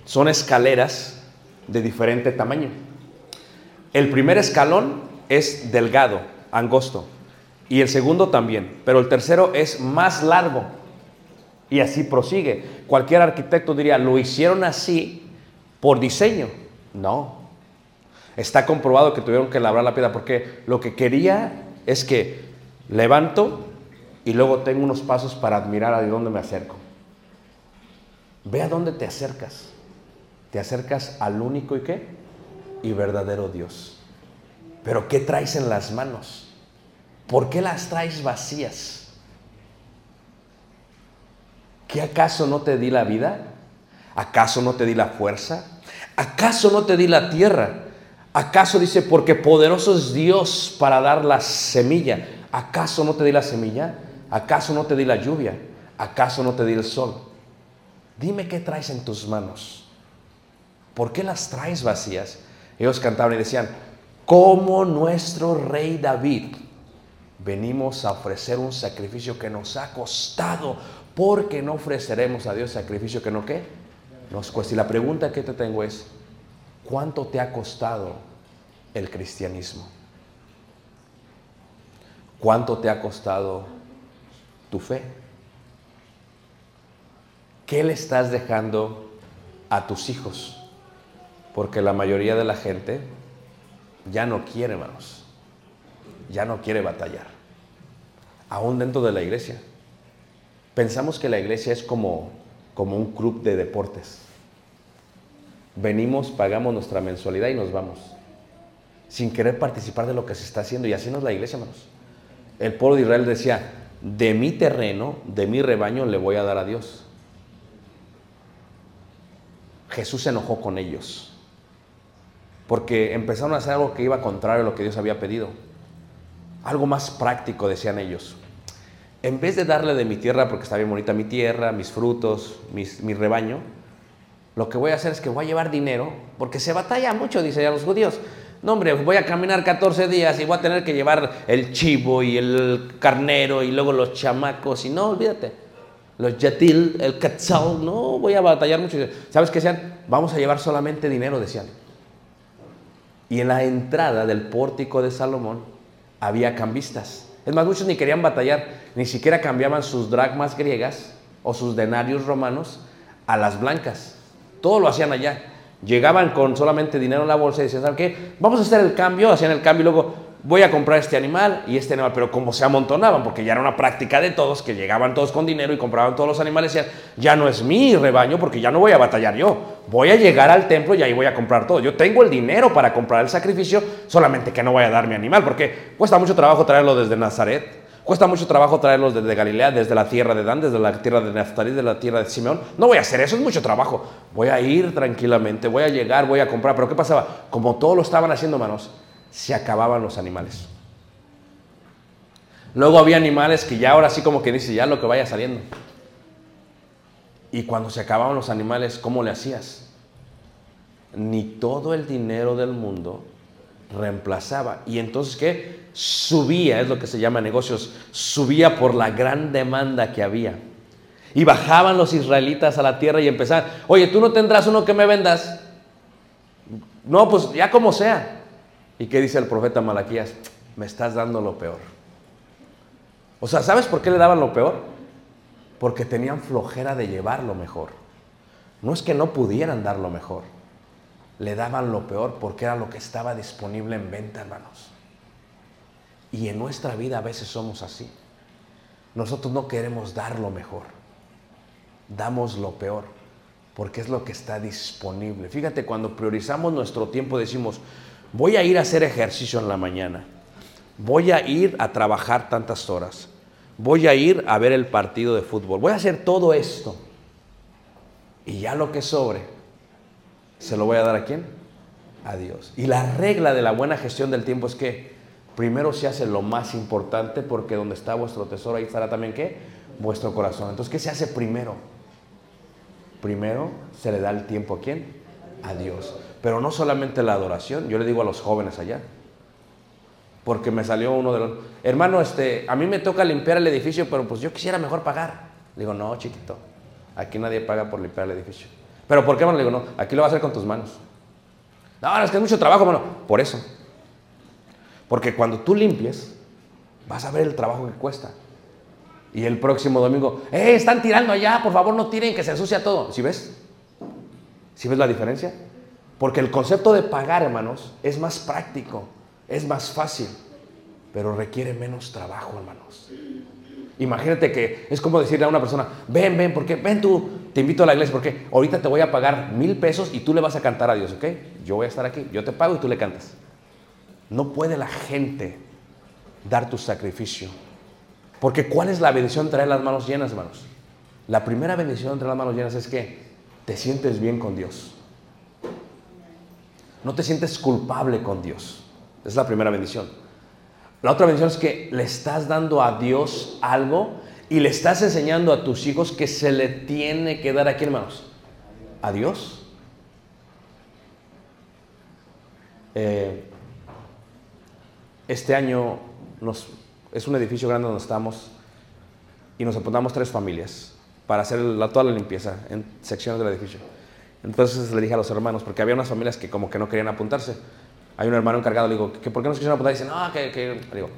son escaleras de diferente tamaño. El primer escalón es delgado, angosto, y el segundo también, pero el tercero es más largo. Y así prosigue. Cualquier arquitecto diría, lo hicieron así por diseño. No. Está comprobado que tuvieron que labrar la piedra porque lo que quería es que levanto y luego tengo unos pasos para admirar a dónde me acerco. Ve a dónde te acercas. Te acercas al único y qué? Y verdadero Dios. Pero ¿qué traes en las manos? ¿Por qué las traes vacías? ¿Qué acaso no te di la vida? ¿Acaso no te di la fuerza? ¿Acaso no te di la tierra? ¿Acaso dice, porque poderoso es Dios para dar la semilla? ¿Acaso no te di la semilla? ¿Acaso no te di la lluvia? ¿Acaso no te di el sol? Dime qué traes en tus manos. ¿Por qué las traes vacías? Ellos cantaban y decían, como nuestro rey David, venimos a ofrecer un sacrificio que nos ha costado, porque no ofreceremos a Dios sacrificio que no qué nos cuesta. Y la pregunta que te tengo es, ¿cuánto te ha costado el cristianismo? ¿Cuánto te ha costado tu fe? ¿Qué le estás dejando a tus hijos? Porque la mayoría de la gente ya no quiere, hermanos, ya no quiere batallar, aún dentro de la iglesia. Pensamos que la iglesia es como, como un club de deportes. Venimos, pagamos nuestra mensualidad y nos vamos. sin querer participar de lo que se está haciendo. Y así no es la iglesia, hermanos. El pueblo de Israel decía, de mi terreno, de mi rebaño le voy a dar a Dios. Jesús se enojó con ellos, porque empezaron a hacer algo que iba contrario a lo que Dios había pedido. Algo más práctico, decían ellos. En vez de darle de mi tierra, porque está bien bonita mi tierra, mis frutos, mis- mi rebaño, lo que voy a hacer es que voy a llevar dinero, porque se batalla mucho, dice ya los judíos. No, hombre, voy a caminar 14 días y voy a tener que llevar el chivo y el carnero y luego los chamacos y no, olvídate. Los yatil, el quetzal, no, voy a batallar mucho. ¿Sabes qué decían? Vamos a llevar solamente dinero, decían. Y en la entrada del pórtico de Salomón había cambistas. Es más, muchos ni querían batallar, ni siquiera cambiaban sus dracmas griegas o sus denarios romanos a las blancas. Todo lo hacían allá. Llegaban con solamente dinero en la bolsa y decían, ¿saben qué? Vamos a hacer el cambio, hacían el cambio y luego voy a comprar este animal y este animal. Pero como se amontonaban, porque ya era una práctica de todos, que llegaban todos con dinero y compraban todos los animales, decían, ya no es mi rebaño porque ya no voy a batallar yo. Voy a llegar al templo y ahí voy a comprar todo. Yo tengo el dinero para comprar el sacrificio, solamente que no voy a dar mi animal, porque cuesta mucho trabajo traerlo desde Nazaret. Cuesta mucho trabajo traerlos desde Galilea, desde la tierra de Dan, desde la tierra de Naftali, de la tierra de Simeón. No voy a hacer eso, es mucho trabajo. Voy a ir tranquilamente, voy a llegar, voy a comprar. Pero ¿qué pasaba? Como todos lo estaban haciendo, hermanos, se acababan los animales. Luego había animales que ya ahora sí como que dice, ya lo que vaya saliendo. Y cuando se acababan los animales, ¿cómo le hacías? Ni todo el dinero del mundo reemplazaba. Y entonces, ¿qué? Subía, es lo que se llama negocios, subía por la gran demanda que había. Y bajaban los israelitas a la tierra y empezaban, oye, tú no tendrás uno que me vendas. No, pues ya como sea. ¿Y qué dice el profeta Malaquías? Me estás dando lo peor. O sea, ¿sabes por qué le daban lo peor? Porque tenían flojera de llevar lo mejor. No es que no pudieran dar lo mejor. Le daban lo peor porque era lo que estaba disponible en venta, hermanos. Y en nuestra vida a veces somos así. Nosotros no queremos dar lo mejor. Damos lo peor porque es lo que está disponible. Fíjate, cuando priorizamos nuestro tiempo decimos, voy a ir a hacer ejercicio en la mañana. Voy a ir a trabajar tantas horas. Voy a ir a ver el partido de fútbol. Voy a hacer todo esto. Y ya lo que sobre, ¿se lo voy a dar a quién? A Dios. Y la regla de la buena gestión del tiempo es que primero se hace lo más importante porque donde está vuestro tesoro, ahí estará también qué? Vuestro corazón. Entonces, ¿qué se hace primero? Primero se le da el tiempo a quién? A Dios. Pero no solamente la adoración, yo le digo a los jóvenes allá, porque me salió uno de los, hermano, este, a mí me toca limpiar el edificio, pero pues yo quisiera mejor pagar. Le digo, no, chiquito, aquí nadie paga por limpiar el edificio. ¿Pero por qué, hermano? Le digo, no, aquí lo vas a hacer con tus manos. No, es que es mucho trabajo, hermano. Por eso. Porque cuando tú limpies, vas a ver el trabajo que cuesta. Y el próximo domingo, ¡eh! Están tirando allá, por favor no tiren, que se ensucia todo. ¿Sí ves? ¿Sí ves la diferencia? Porque el concepto de pagar, hermanos, es más práctico, es más fácil, pero requiere menos trabajo, hermanos. Imagínate que es como decirle a una persona, ven, ven, porque ven tú, te invito a la iglesia, porque ahorita te voy a pagar mil pesos y tú le vas a cantar a Dios, ¿ok? Yo voy a estar aquí, yo te pago y tú le cantas. No puede la gente dar tu sacrificio. Porque ¿cuál es la bendición de traer las manos llenas, hermanos? La primera bendición de traer las manos llenas es que te sientes bien con Dios. No te sientes culpable con Dios. Es la primera bendición. La otra bendición es que le estás dando a Dios algo y le estás enseñando a tus hijos que se le tiene que dar a quién, hermanos? A Dios. Eh, este año nos, es un edificio grande donde estamos y nos apuntamos tres familias para hacer la, toda la limpieza en secciones del edificio. Entonces le dije a los hermanos, porque había unas familias que como que no querían apuntarse. Hay un hermano encargado, le digo, ¿que ¿por qué no se quisieron apuntar? Y dice, no, que. Le digo,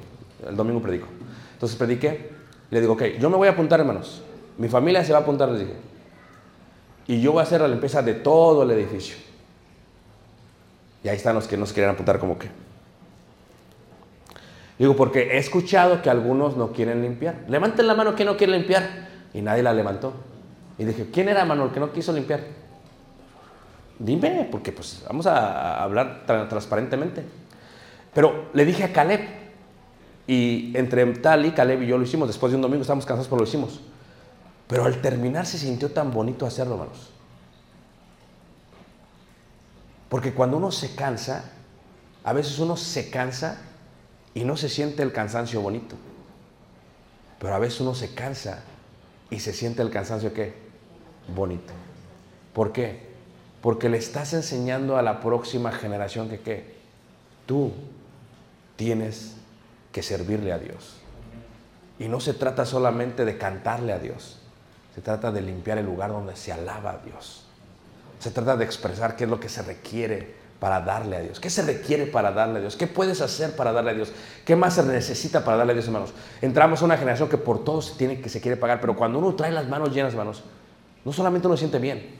el domingo predico. Entonces prediqué, le digo, ok, yo me voy a apuntar, hermanos. Mi familia se va a apuntar, les dije. Y yo voy a hacer la limpieza de todo el edificio. Y ahí están los que no se querían apuntar como que. Digo, porque he escuchado que algunos no quieren limpiar. Levanten la mano que no quiere limpiar. Y nadie la levantó. Y dije, ¿quién era Manuel que no quiso limpiar? Dime, porque pues vamos a hablar tra transparentemente. Pero le dije a Caleb, y entre tal y Caleb y yo lo hicimos, después de un domingo estábamos cansados, pero lo hicimos. Pero al terminar se sintió tan bonito hacerlo, hermanos. Porque cuando uno se cansa, a veces uno se cansa y no se siente el cansancio bonito. Pero a veces uno se cansa y se siente el cansancio qué? Bonito. ¿Por qué? Porque le estás enseñando a la próxima generación que qué? Tú tienes que servirle a Dios. Y no se trata solamente de cantarle a Dios. Se trata de limpiar el lugar donde se alaba a Dios. Se trata de expresar qué es lo que se requiere para darle a Dios. ¿Qué se requiere para darle a Dios? ¿Qué puedes hacer para darle a Dios? ¿Qué más se necesita para darle a Dios, hermanos? Entramos a una generación que por todo se tiene que se quiere pagar, pero cuando uno trae las manos llenas, hermanos, no solamente uno siente bien,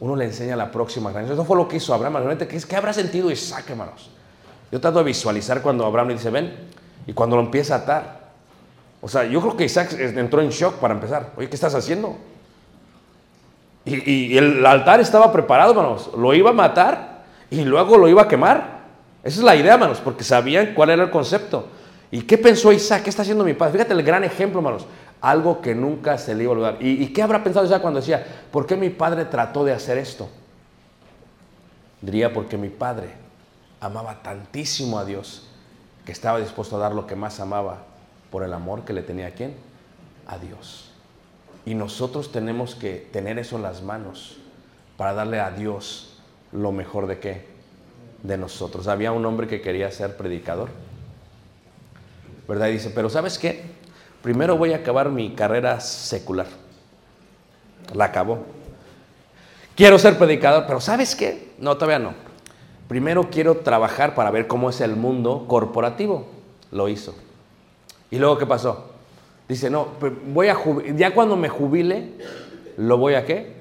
uno le enseña la próxima generación. Eso fue lo que hizo Abraham. Realmente, ¿qué, ¿qué habrá sentido Isaac, hermanos? Yo trato de visualizar cuando Abraham le dice, ven, y cuando lo empieza a atar. O sea, yo creo que Isaac entró en shock para empezar. Oye, ¿qué estás haciendo? Y, y el altar estaba preparado, hermanos. Lo iba a matar y luego lo iba a quemar. Esa es la idea, hermanos, porque sabían cuál era el concepto. ¿Y qué pensó Isaac? ¿Qué está haciendo mi padre? Fíjate el gran ejemplo, hermanos. Algo que nunca se le iba a olvidar. ¿Y, y qué habrá pensado Isaac cuando decía, ¿por qué mi padre trató de hacer esto? Diría, porque mi padre amaba tantísimo a Dios que estaba dispuesto a dar lo que más amaba por el amor que le tenía a quién? A Dios. Y nosotros tenemos que tener eso en las manos para darle a Dios lo mejor de qué? De nosotros. Había un hombre que quería ser predicador. ¿Verdad? Y dice, pero ¿sabes qué? Primero voy a acabar mi carrera secular. La acabó. Quiero ser predicador, pero ¿sabes qué? No, todavía no. Primero quiero trabajar para ver cómo es el mundo corporativo. Lo hizo. ¿Y luego qué pasó? Dice, no, voy a ya cuando me jubile, ¿lo voy a qué?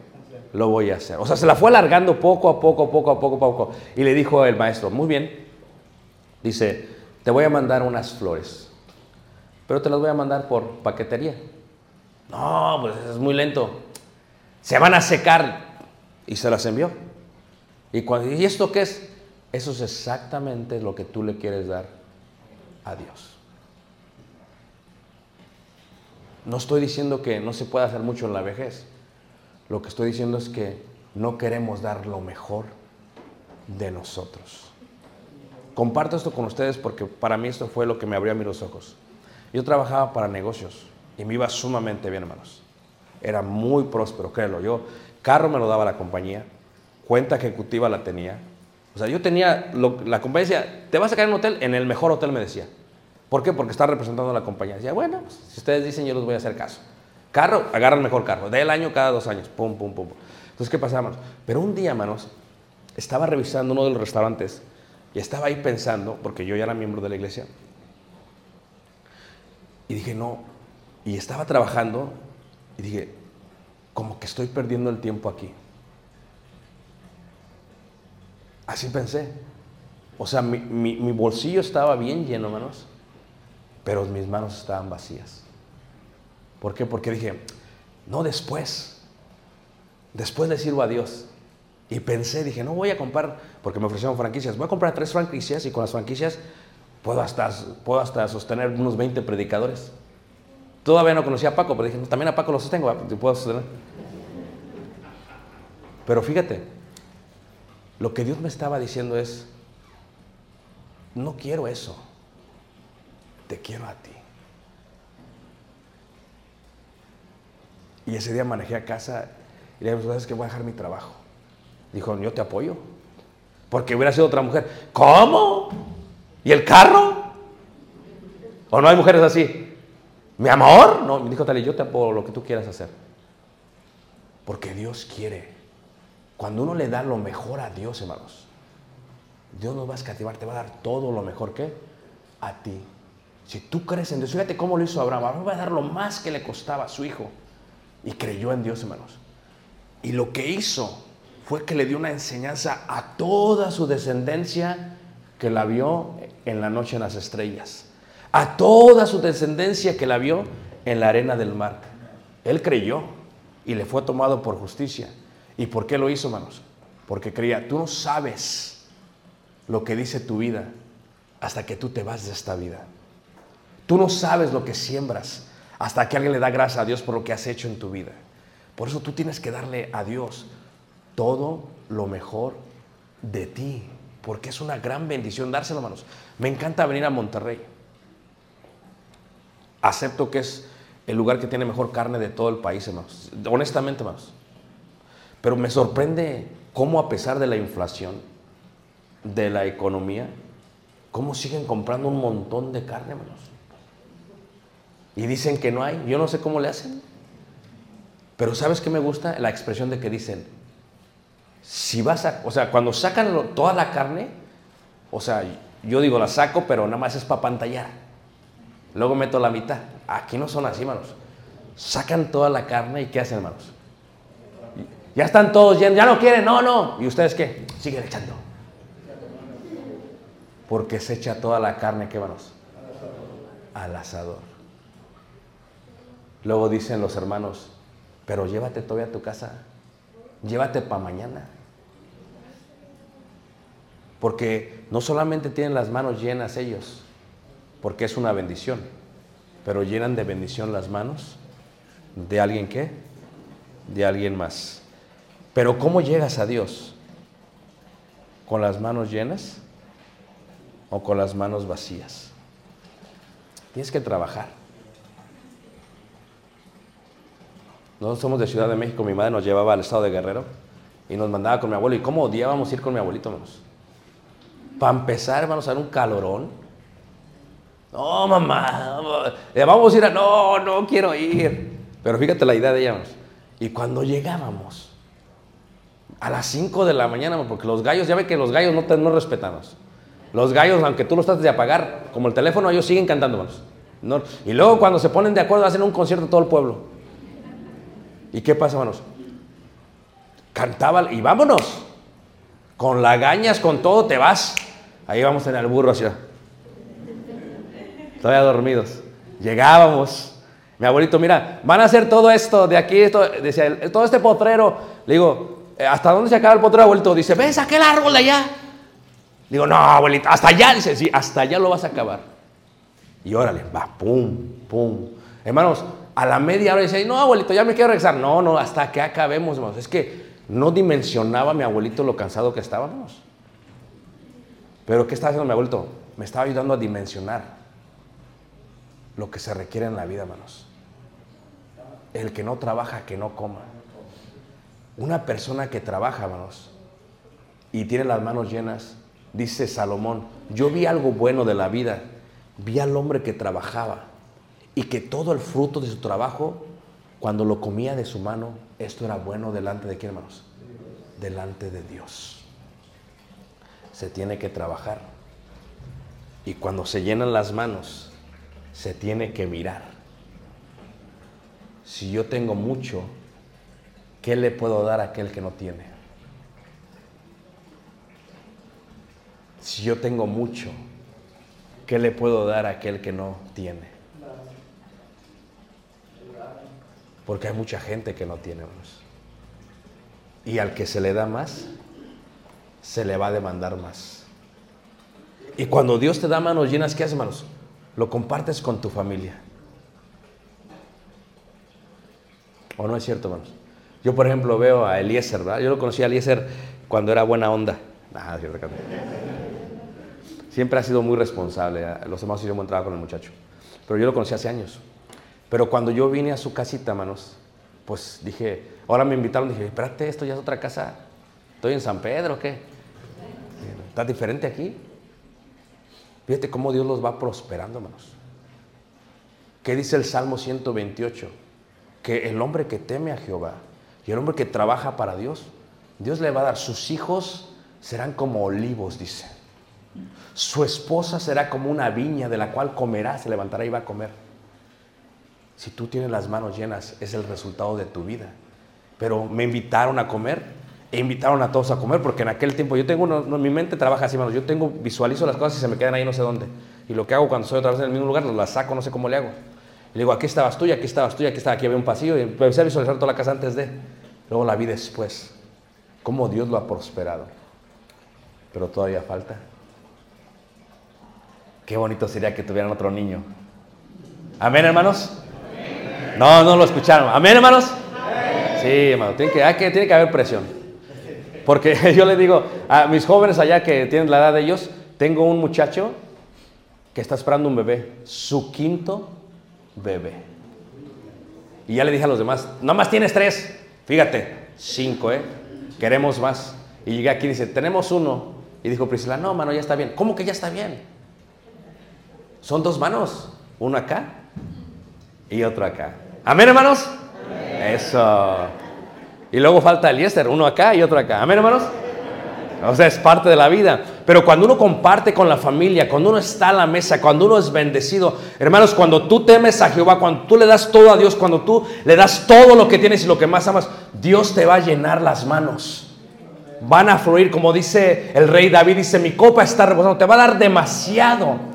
Lo voy a hacer. O sea, se la fue alargando poco a poco, poco a poco, poco. Y le dijo el maestro, muy bien. Dice, te voy a mandar unas flores, pero te las voy a mandar por paquetería. No, pues es muy lento. Se van a secar. Y se las envió. ¿Y, cuando, ¿Y esto qué es? Eso es exactamente lo que tú le quieres dar a Dios. No estoy diciendo que no se pueda hacer mucho en la vejez. Lo que estoy diciendo es que no queremos dar lo mejor de nosotros. Comparto esto con ustedes porque para mí esto fue lo que me abrió a mí los ojos. Yo trabajaba para negocios y me iba sumamente bien, hermanos. Era muy próspero, créelo. Yo, carro me lo daba la compañía, cuenta ejecutiva la tenía. O sea, yo tenía, lo, la compañía decía, ¿te vas a quedar en un hotel? En el mejor hotel me decía. ¿Por qué? Porque está representando a la compañía. Decía, bueno, pues, si ustedes dicen, yo les voy a hacer caso. Carro, agarra el mejor carro. Del año cada dos años. Pum, pum, pum. Entonces, ¿qué pasaba, hermanos? Pero un día, hermanos, estaba revisando uno de los restaurantes y estaba ahí pensando, porque yo ya era miembro de la iglesia, y dije, no, y estaba trabajando y dije, como que estoy perdiendo el tiempo aquí. Así pensé. O sea, mi, mi, bolsillo estaba bien lleno, hermanos, pero mis manos estaban vacías. ¿Por qué? Porque dije, no después. Después le sirvo a Dios. Y pensé, dije, no voy a comprar, porque me ofrecieron franquicias, voy a comprar tres franquicias y con las franquicias puedo hasta, puedo hasta sostener unos 20 predicadores. Todavía no conocía a Paco, pero dije, también a Paco lo sostengo, puedo sostener. Pero fíjate, lo que Dios me estaba diciendo es, no quiero eso, te quiero a ti. Y ese día manejé a casa y le dije, ¿sabes que Voy a dejar mi trabajo. Dijo, yo te apoyo. Porque hubiera sido otra mujer. ¿Cómo? ¿Y el carro? ¿O no hay mujeres así? ¿Mi amor? No, dijo Tali, yo te apoyo lo que tú quieras hacer. Porque Dios quiere. Cuando uno le da lo mejor a Dios, hermanos, Dios no va a escativar, te va a dar todo lo mejor que a ti. Si tú crees en Dios, fíjate cómo lo hizo Abraham. Abraham va a dar lo más que le costaba a su hijo. Y creyó en Dios, hermanos. Y lo que hizo fue que le dio una enseñanza a toda su descendencia que la vio en la noche en las estrellas. A toda su descendencia que la vio en la arena del mar. Él creyó y le fue tomado por justicia. ¿Y por qué lo hizo, hermanos? Porque creía, tú no sabes lo que dice tu vida hasta que tú te vas de esta vida. Tú no sabes lo que siembras hasta que alguien le da gracias a Dios por lo que has hecho en tu vida. Por eso tú tienes que darle a Dios todo lo mejor de ti, porque es una gran bendición dárselo, hermanos. Me encanta venir a Monterrey. Acepto que es el lugar que tiene mejor carne de todo el país, hermanos. Honestamente, hermanos. Pero me sorprende cómo a pesar de la inflación, de la economía, cómo siguen comprando un montón de carne, hermanos. Y dicen que no hay. Yo no sé cómo le hacen. Pero ¿sabes qué me gusta? La expresión de que dicen, si vas a, o sea, cuando sacan toda la carne, o sea, yo digo la saco, pero nada más es para pantallar. Luego meto la mitad. Aquí no son así, hermanos. Sacan toda la carne y ¿qué hacen, hermanos? Ya están todos llenos, ya no quieren, no, no. ¿Y ustedes qué? Siguen echando. Porque se echa toda la carne, ¿qué, hermanos? Al asador. Luego dicen los hermanos, pero llévate todavía a tu casa, llévate para mañana. Porque no solamente tienen las manos llenas ellos, porque es una bendición, pero llenan de bendición las manos de alguien qué? De alguien más. Pero ¿cómo llegas a Dios? ¿Con las manos llenas o con las manos vacías? Tienes que trabajar. Nosotros somos de Ciudad de México, mi madre nos llevaba al estado de Guerrero y nos mandaba con mi abuelo. ¿Y cómo odiábamos ir con mi abuelito, hermanos? Para empezar, hermanos, era un calorón. No, mamá, vamos a ir a... No, no quiero ir. Pero fíjate la idea de ella, hermanos. Y cuando llegábamos, a las 5 de la mañana, porque los gallos, ya ve que los gallos no, te, no respetamos. Los gallos, aunque tú los trates de apagar, como el teléfono, ellos siguen cantando, hermanos. No- y luego cuando se ponen de acuerdo, hacen un concierto todo el pueblo. ¿Y qué pasa, hermanos? Cantaba y vámonos. Con lagañas, con todo, te vas. Ahí vamos en el burro hacia. Todavía dormidos. Llegábamos. Mi abuelito, mira, van a hacer todo esto de aquí, esto, decía, todo este potrero. Le digo, "Eh, ¿hasta dónde se acaba el potrero, abuelito? Dice, ¿ves aquel árbol de allá? Digo, no, abuelito, hasta allá. Dice, sí, hasta allá lo vas a acabar. Y órale, va, pum, pum. Hermanos, a la media hora dice, no, abuelito, ya me quiero regresar. No, no, hasta que acabemos, hermanos. Es que no dimensionaba mi abuelito lo cansado que estábamos. Pero ¿qué estaba haciendo mi abuelito? Me estaba ayudando a dimensionar lo que se requiere en la vida, hermanos. El que no trabaja, que no coma. Una persona que trabaja, hermanos, y tiene las manos llenas, dice Salomón, yo vi algo bueno de la vida, vi al hombre que trabajaba y que todo el fruto de su trabajo, cuando lo comía de su mano, esto era bueno delante de quién, hermanos? Delante de Dios. Se tiene que trabajar. Y cuando se llenan las manos, se tiene que mirar. Si yo tengo mucho, ¿qué le puedo dar a aquel que no tiene? Si yo tengo mucho, ¿qué le puedo dar a aquel que no tiene? Porque hay mucha gente que no tiene, hermanos. Y al que se le da más, se le va a demandar más. Y cuando Dios te da manos llenas, ¿qué haces, hermanos? Lo compartes con tu familia. ¿O no es cierto, hermanos? Yo, por ejemplo, veo a Eliezer, ¿verdad? Yo lo conocí a Eliezer cuando era buena onda. Nada. Siempre ha sido muy responsable. Los hermanos hicieron buen trabajo con el muchacho. Pero yo lo conocí hace años. Pero cuando yo vine a su casita, hermanos, pues dije, ahora me invitaron, dije, espérate, esto ya es otra casa. ¿Estoy en San Pedro qué? ¿Está diferente aquí? Fíjate cómo Dios los va prosperando, hermanos. ¿Qué dice el Salmo 128? Que el hombre que teme a Jehová y el hombre que trabaja para Dios, Dios le va a dar, sus hijos serán como olivos, dice. Su esposa será como una viña de la cual comerá, se levantará y va a comer. Si tú tienes las manos llenas, es el resultado de tu vida. Pero me invitaron a comer e invitaron a todos a comer porque en aquel tiempo yo tengo, uno- no, mi mente trabaja así, hermanos, yo tengo, visualizo las cosas y se me quedan ahí no sé dónde. Y lo que hago cuando estoy otra vez en el mismo lugar, las saco, no sé cómo le hago. Le digo, aquí estabas tú, aquí estabas tú, aquí estaba, aquí había un pasillo. Y empecé a visualizar toda la casa antes de. Luego la vi después. Cómo Dios lo ha prosperado. Pero todavía falta. Qué bonito sería que tuvieran otro niño. Amén, hermanos. No, no lo escucharon. Amén, hermanos. Sí, hermano, tiene que, hay que, tiene que haber presión. Porque yo le digo a mis jóvenes allá que tienen la edad de ellos, tengo un muchacho que está esperando un bebé, su quinto bebé. Y ya le dije a los demás, más tienes tres, fíjate, cinco, ¿eh? Queremos más. Y llegué aquí y dice, tenemos uno. Y dijo Priscila, no, mano, ya está bien. ¿Cómo que ya está bien? Son dos manos, uno acá y otro acá. Amén, hermanos. Eso. Y luego falta Eliezer, uno acá y otro acá. Amén, hermanos. O sea, es parte de la vida. Pero cuando uno comparte con la familia, cuando uno está a la mesa, cuando uno es bendecido, hermanos, cuando tú temes a Jehová, cuando tú le das todo a Dios, cuando tú le das todo lo que tienes y lo que más amas, Dios te va a llenar las manos. Van a fluir, como dice el rey David, dice, mi copa está reposando, te va a dar demasiado.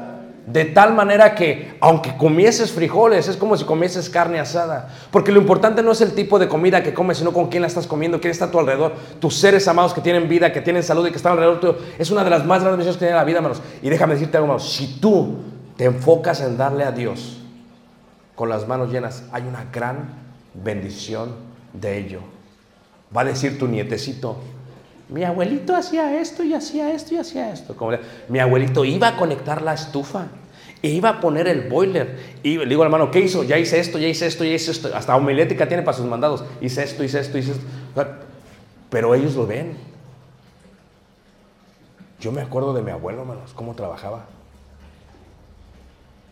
De tal manera que, aunque comieses frijoles, es como si comieses carne asada. Porque lo importante no es el tipo de comida que comes, sino con quién la estás comiendo, quién está a tu alrededor. Tus seres amados que tienen vida, que tienen salud y que están alrededor tuyo. Es una de las más grandes bendiciones que tiene la vida, hermanos. Y déjame decirte algo, hermanos. Si tú te enfocas en darle a Dios con las manos llenas, hay una gran bendición de ello. Va a decir tu nietecito, mi abuelito hacía esto y hacía esto y hacía esto. Como mi abuelito iba a conectar la estufa. E iba a poner el boiler. Y le digo, hermano, ¿qué hizo? Ya hice esto, ya hice esto, ya hice esto. Hasta homilética tiene para sus mandados. Hice esto, hice esto, hice esto. Pero ellos lo ven. Yo me acuerdo de mi abuelo, hermanos, cómo trabajaba.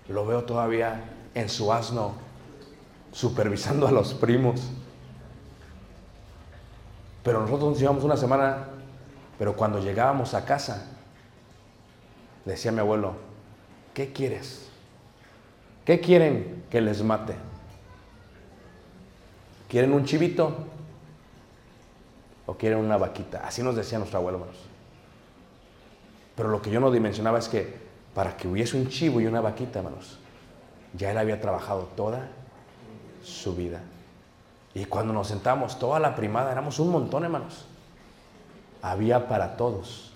Lo veo todavía en su asno, supervisando a los primos. Pero nosotros nos llevamos una semana, pero cuando llegábamos a casa, decía mi abuelo, ¿qué quieres? ¿Qué quieren que les mate? ¿Quieren un chivito? ¿O quieren una vaquita? Así nos decía nuestro abuelo, hermanos. Pero lo que yo no dimensionaba es que para que hubiese un chivo y una vaquita, hermanos, ya él había trabajado toda su vida. Y cuando nos sentamos, toda la primada, éramos un montón, hermanos. Había para todos.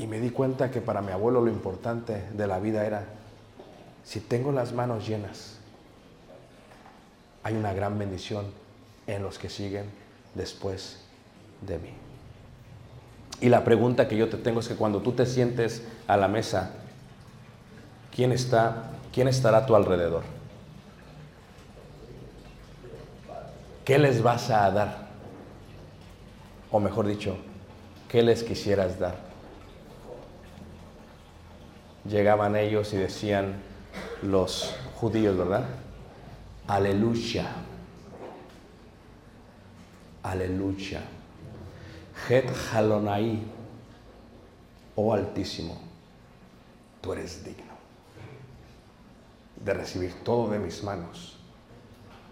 Y me di cuenta que para mi abuelo lo importante de la vida era, si tengo las manos llenas, hay una gran bendición en los que siguen después de mí. Y la pregunta que yo te tengo es que cuando tú te sientes a la mesa, ¿quién está, quién estará a tu alrededor? ¿Qué les vas a dar? O mejor dicho, ¿qué les quisieras dar? Llegaban ellos y decían los judíos, ¿verdad? Aleluya. Aleluya. Het Halonai, oh Altísimo, tú eres digno de recibir todo de mis manos,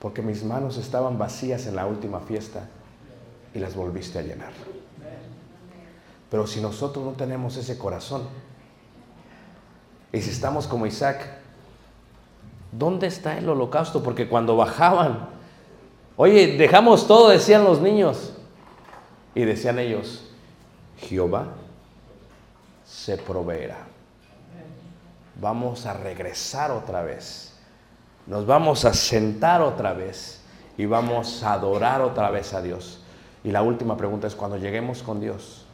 porque mis manos estaban vacías en la última fiesta y las volviste a llenar. Pero si nosotros no tenemos ese corazón, y si estamos como Isaac, ¿dónde está el holocausto? Porque cuando bajaban, oye, dejamos todo, decían los niños. Y decían ellos, Jehová se proveerá. Vamos a regresar otra vez. Nos vamos a sentar otra vez y vamos a adorar otra vez a Dios. Y la última pregunta es, cuando lleguemos con Dios,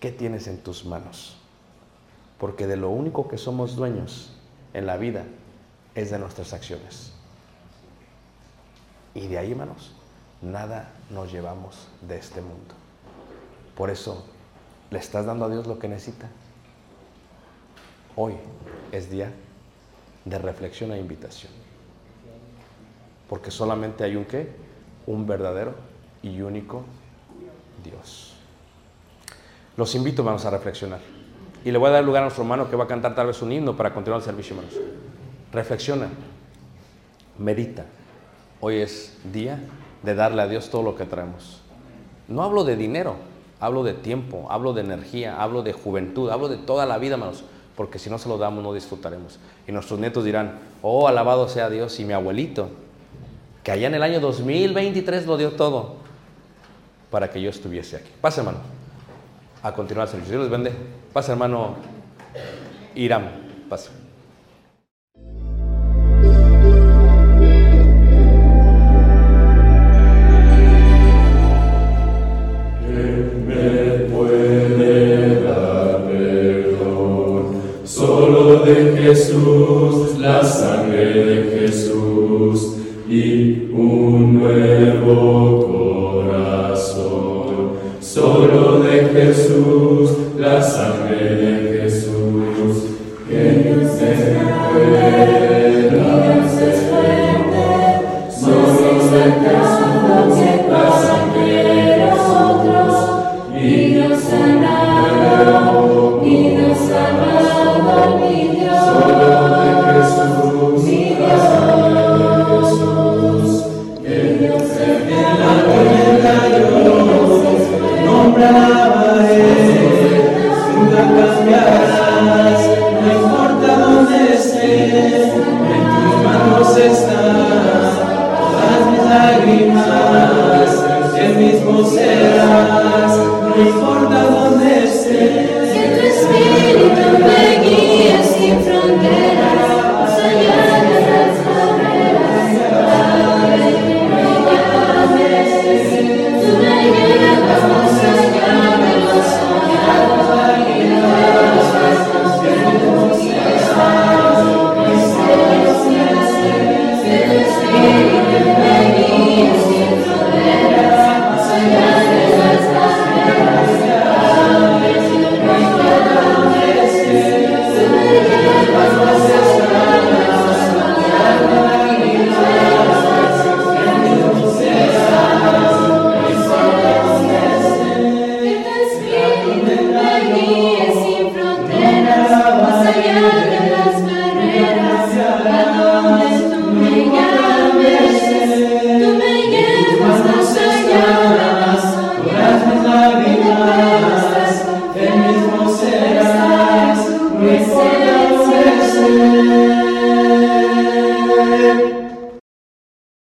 ¿qué tienes en tus manos? Porque de lo único que somos dueños en la vida es de nuestras acciones. Y de ahí, hermanos, nada nos llevamos de este mundo. Por eso, ¿le estás dando a Dios lo que necesita? Hoy es día de reflexión e invitación. Porque solamente hay un qué? Un verdadero y único Dios. Los invito, vamos a reflexionar. Y le voy a dar lugar a nuestro hermano que va a cantar tal vez un himno para continuar el servicio, hermanos. Reflexiona, medita. Hoy es día de darle a Dios todo lo que traemos. No hablo de dinero, hablo de tiempo, hablo de energía, hablo de juventud, hablo de toda la vida, hermanos, porque si no se lo damos no disfrutaremos. Y nuestros nietos dirán, oh, alabado sea Dios y mi abuelito, que allá en el año 2023 lo dio todo para que yo estuviese aquí. Pase, hermano. a continuar el servicio. Dios les. Pasa, hermano Iram. Pasa. De Jesús, la sangre de Jesús y un nuevo corazón. Solo de Jesús, la sangre no importa dónde esté, Dios está, todas mis lágrimas, el mismo serás, no importa dónde estés. Que tu espíritu me guíe sin fronteras.